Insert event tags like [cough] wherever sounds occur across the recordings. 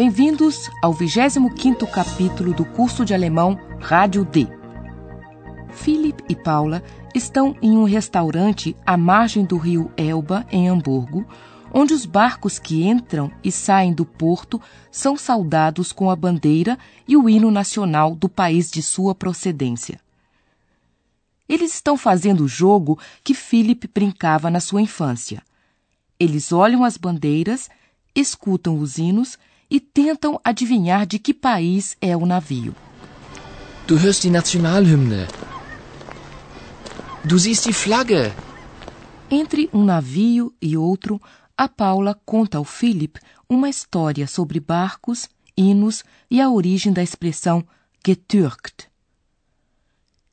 Bem-vindos ao 25º capítulo do curso de alemão Rádio D. Philip e Paula estão em um restaurante à margem do rio Elba, em Hamburgo, onde os barcos que entram e saem do porto são saudados com a bandeira e o hino nacional do país de sua procedência. Eles estão fazendo o jogo que Philip brincava na sua infância. Eles olham as bandeiras, escutam os hinos e tentam adivinhar de que país é o navio. Du hörst die Nationalhymne. Du siehst die Flagge. Entre um navio e outro, a Paula conta ao Philip uma história sobre barcos, hinos e a origem da expressão getürkt.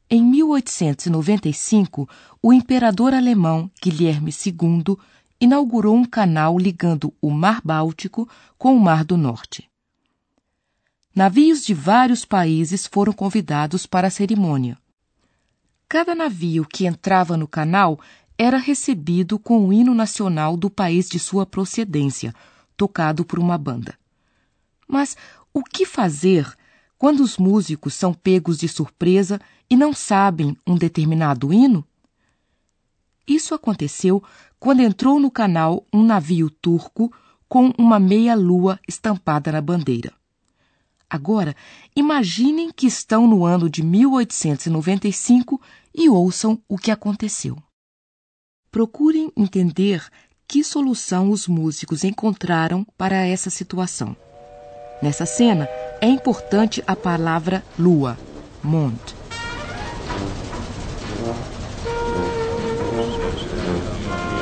Em 1895, o imperador alemão Guilherme II inaugurou um canal ligando o Mar Báltico com o Mar do Norte. Navios de vários países foram convidados para a cerimônia. Cada navio que entrava no canal era recebido com o hino nacional do país de sua procedência, tocado por uma banda. Mas o que fazer quando os músicos são pegos de surpresa e não sabem um determinado hino? Isso aconteceu quando entrou no canal um navio turco com uma meia-lua estampada na bandeira. Agora, imaginem que estão no ano de 1895 e ouçam o que aconteceu. Procurem entender que solução os músicos encontraram para essa situação. Nessa cena, é importante a palavra lua, Mond.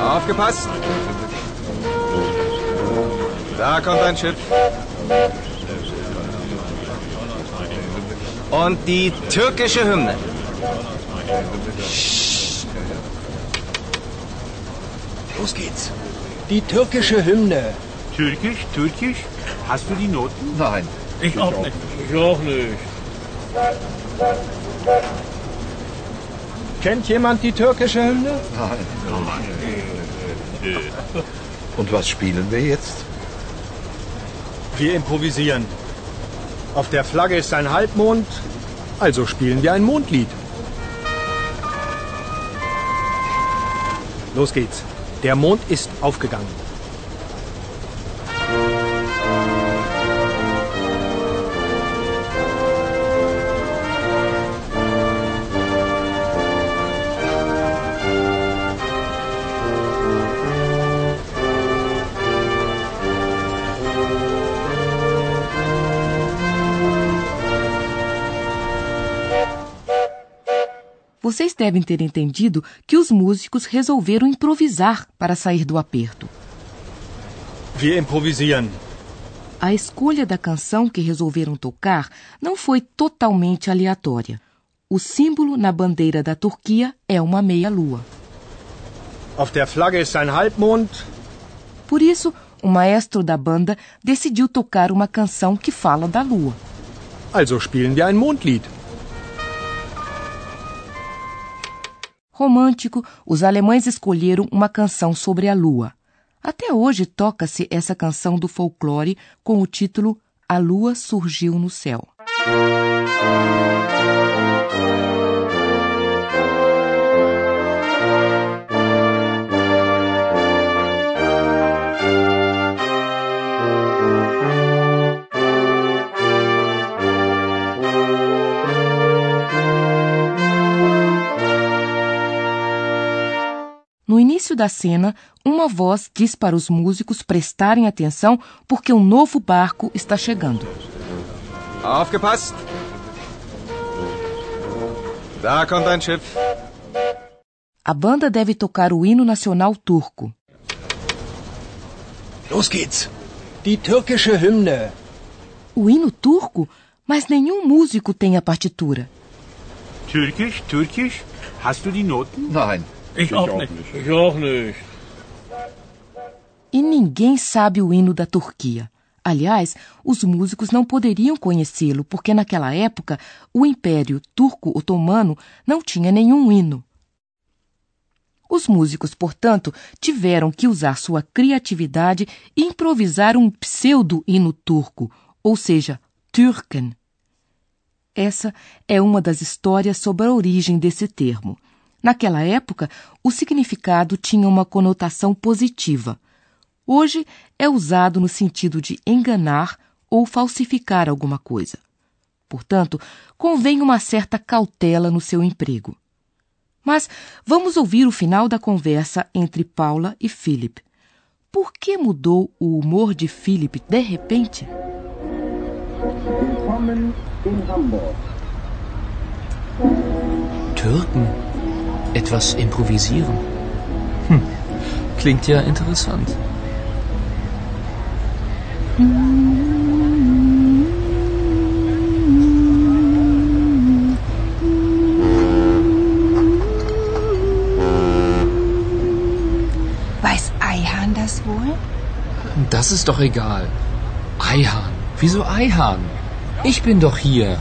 Aufgepasst! Da kommt ein Schiff. Und die türkische Hymne. Los geht's. Die türkische Hymne. Türkisch, Türkisch? Hast du die Noten? Nein. Ich auch nicht. Ich auch nicht. Kennt jemand die türkische Hymne? Nein. Und was spielen wir jetzt? Wir improvisieren. Auf der Flagge ist ein Halbmond, also spielen wir ein Mondlied. Los geht's. Der Mond ist aufgegangen. Vocês devem ter entendido que os músicos resolveram improvisar para sair do aperto. Wir improvisieren. A escolha da canção que resolveram tocar não foi totalmente aleatória. O símbolo na bandeira da Turquia é uma meia-lua. Auf der Flagge ist ein Halbmond, Por isso, o maestro da banda decidiu tocar uma canção que fala da lua. also spielen wir ein Mondlied. Romântico, os alemães escolheram uma canção sobre a lua. Até hoje toca-se essa canção do folclore com o título A Lua Surgiu no Céu. No início da cena, uma voz diz para os músicos prestarem atenção porque um novo barco está chegando. Aufgepasst! Da kommt ein Schiff. A banda deve tocar o hino nacional turco. Los geht's. Die türkische Hymne. O hino turco? mas nenhum músico tem a partitura. Türkisch, Türkisch, hast du die Noten? Nein. Ich, auch, nicht. Ich auch nicht. E ninguém sabe o hino da Turquia. Aliás, os músicos não poderiam conhecê-lo porque naquela época o Império Turco-Otomano não tinha nenhum hino. Os músicos, portanto, tiveram que usar sua criatividade e improvisar um pseudo-hino turco, ou seja, Türken. Essa é uma das histórias sobre a origem desse termo. Naquela época, o significado tinha uma conotação positiva. Hoje é usado no sentido de enganar ou falsificar alguma coisa. Portanto, convém uma certa cautela no seu emprego. Mas vamos ouvir o final da conversa entre Paula e Philip. Por que mudou o humor de Philip de repente? Türken. Etwas improvisieren. Hm. Klingt ja interessant. Weiß Eihahn das wohl? Das ist doch egal. Eihahn. Wieso Eihahn? Ich bin doch hier.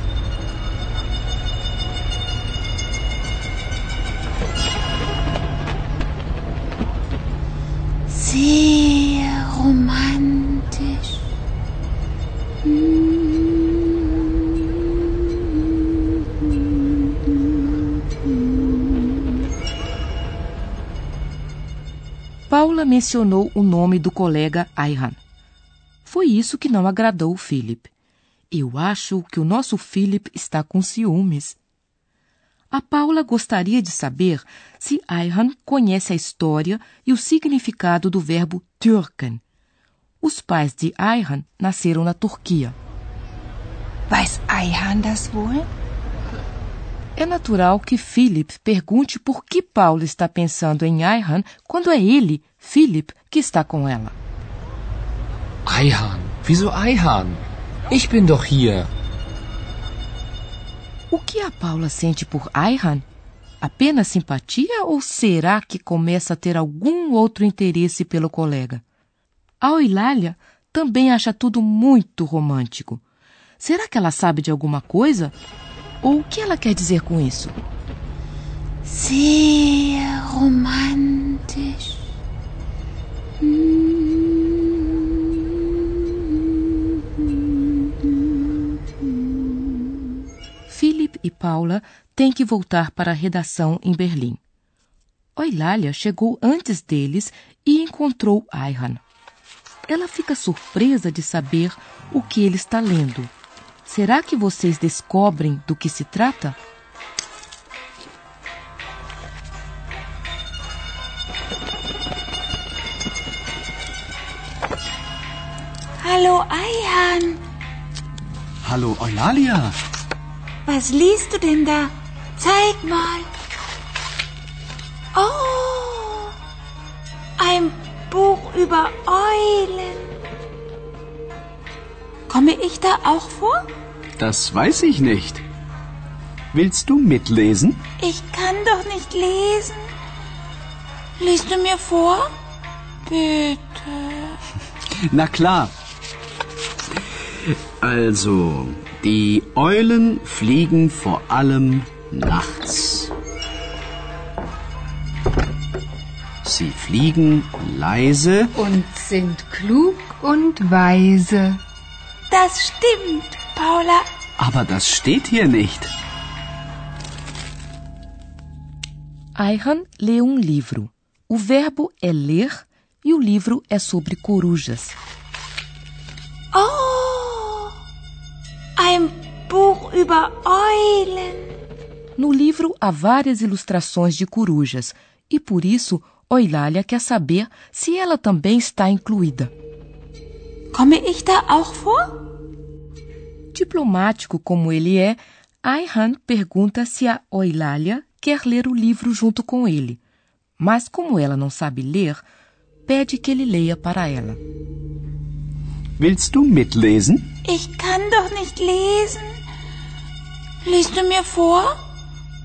Sehr romantisch. Paula mencionou o nome do colega Ayhan. Foi isso que não agradou o Philip. Eu acho que o nosso Philip está com ciúmes. A Paula gostaria de saber se Ayhan conhece a história e o significado do verbo Türken. Os pais de Ayhan nasceram na Turquia. Weiß Eihahn das wohl? É natural que Philip pergunte por que Paula está pensando em Ayhan quando é ele, Philip, que está com ela. Eihahn. Wieso Eihahn? Ich bin doch hier. O que a Paula sente por Ayhan? Apenas simpatia ou será que começa a ter algum outro interesse pelo colega? A Eulália também acha tudo muito romântico. Será que ela sabe de alguma coisa? Ou o que ela quer dizer com isso? Sehr romantisch. Paula têm que voltar para a redação em Berlim. Eulália chegou antes deles e encontrou Ayhan. Ela fica surpresa de saber o que ele está lendo. Será que vocês descobrem do que se trata? Hallo Eihahn. Hallo Eulalia. Was liest du denn da? Zeig mal. Oh, ein Buch über Eulen. Komme ich da auch vor? Das weiß ich nicht. Willst du mitlesen? Ich kann doch nicht lesen. Liest du mir vor? Bitte. [laughs] Na klar. Also, die Eulen fliegen vor allem nachts. Sie fliegen leise und sind klug und weise. Das stimmt, Paula. Aber das steht hier nicht. Ayhan lê um livro. O verbo é ler e o livro é sobre corujas. Oh, über Eulen. No livro há várias ilustrações de corujas e por isso Eulália quer saber se ela também está incluída. Komme ich da auch vor? Diplomático como ele é, Ayhan pergunta se a Eulália quer ler o livro junto com ele. Mas como ela não sabe ler, pede que ele leia para ela. Willst du mitlesen? Ich kann doch nicht lesen. Liest du mir vor?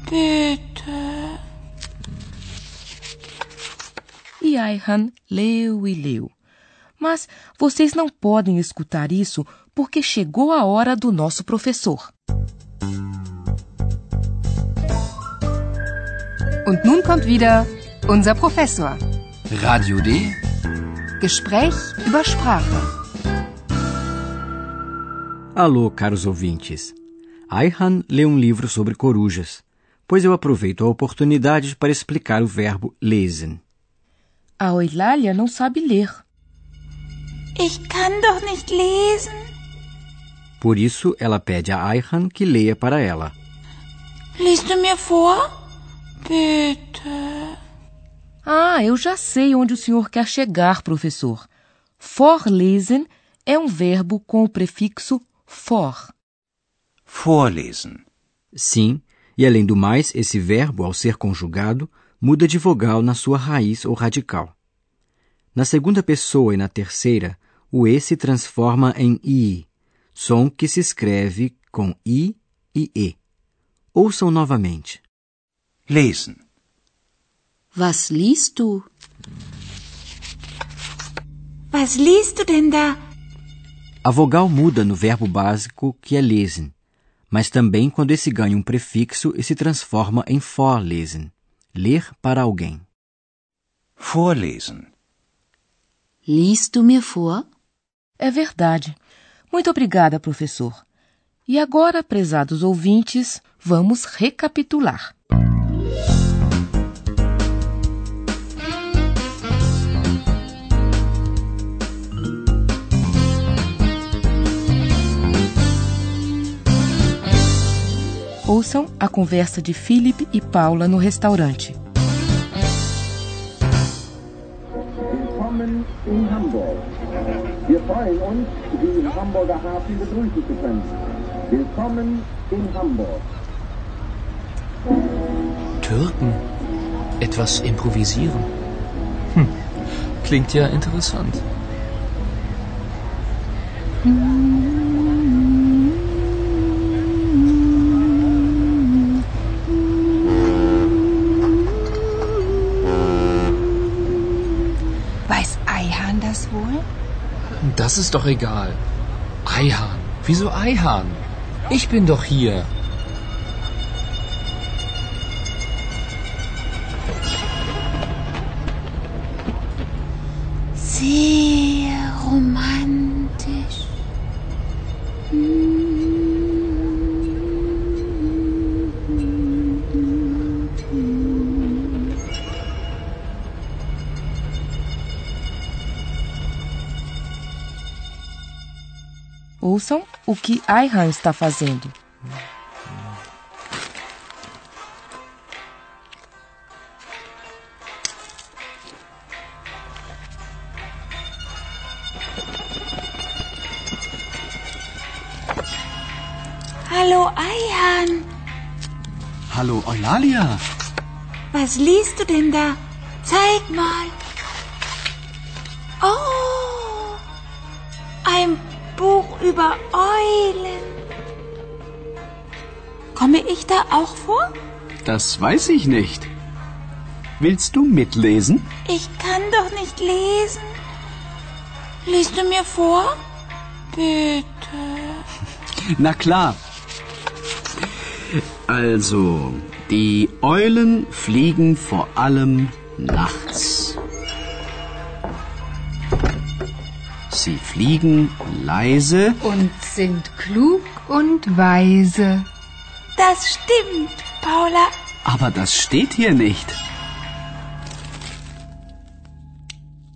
Bitte. E Ayhan leu e leu. Mas vocês não podem escutar isso porque chegou a hora do nosso professor. Und nun kommt wieder unser Professor. Radio D? Gespräch über Sprache. Alô, caros ouvintes. Ayhan lê um livro sobre corujas, pois eu aproveito a oportunidade para explicar o verbo lesen. A Eulália não sabe ler. Ich kann doch nicht lesen. Por isso, ela pede a Ayhan que leia para ela. Liest du mir vor? Bitte. Ah, eu já sei onde o senhor quer chegar, professor. Vorlesen é um verbo com o prefixo for. Vorlesen. Sim, e além do mais, esse verbo, ao ser conjugado, muda de vogal na sua raiz ou radical. Na segunda pessoa e na terceira, o E se transforma em I, som que se escreve com I e E. Ouçam novamente. Lesen. Was liest du? Was liest du denn da? A vogal muda no verbo básico que é lesen, mas também quando esse ganha um prefixo e se transforma em vorlesen, ler para alguém. Vorlesen. Liest du mir vor? É verdade. Muito obrigada, professor. E agora, prezados ouvintes, vamos recapitular. Ouçam a conversa de Philip e Paula no restaurante. Willkommen in Hamburg. Wir freuen uns, Sie im Hamburger Hafen begrüßen zu können. Willkommen in Hamburg. Türken? Etwas improvisieren? Hm. Klingt ja interessant. Weiß Das ist doch egal. Eihahn. Wieso Eihahn? Ich bin doch hier. Ouçam o que Ayhan está fazendo. Hallo, Ayhan. Hallo, Eulalia. Was liest du denn da? Zeig mal. Oh, ein über Eulen. Komme ich da auch vor? Das weiß ich nicht. Willst du mitlesen? Ich kann doch nicht lesen. Liest du mir vor? Bitte. [laughs] Na klar. Also, die Eulen fliegen vor allem nachts. Sie fliegen leise Und sind klug und weise. Das stimmt, Paula. aber das steht hier nicht.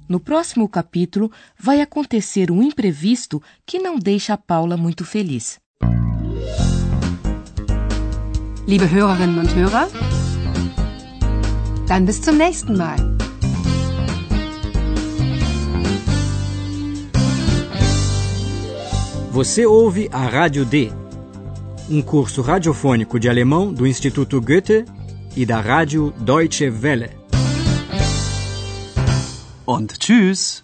No próximo capítulo, vai acontecer um imprevisto que não deixa a Paula muito feliz. Liebe Hörerinnen und Hörer, dann bis zum nächsten Mal. Você ouve a Rádio D, um curso radiofônico de alemão do Instituto Goethe e da Rádio Deutsche Welle. Und tschüss.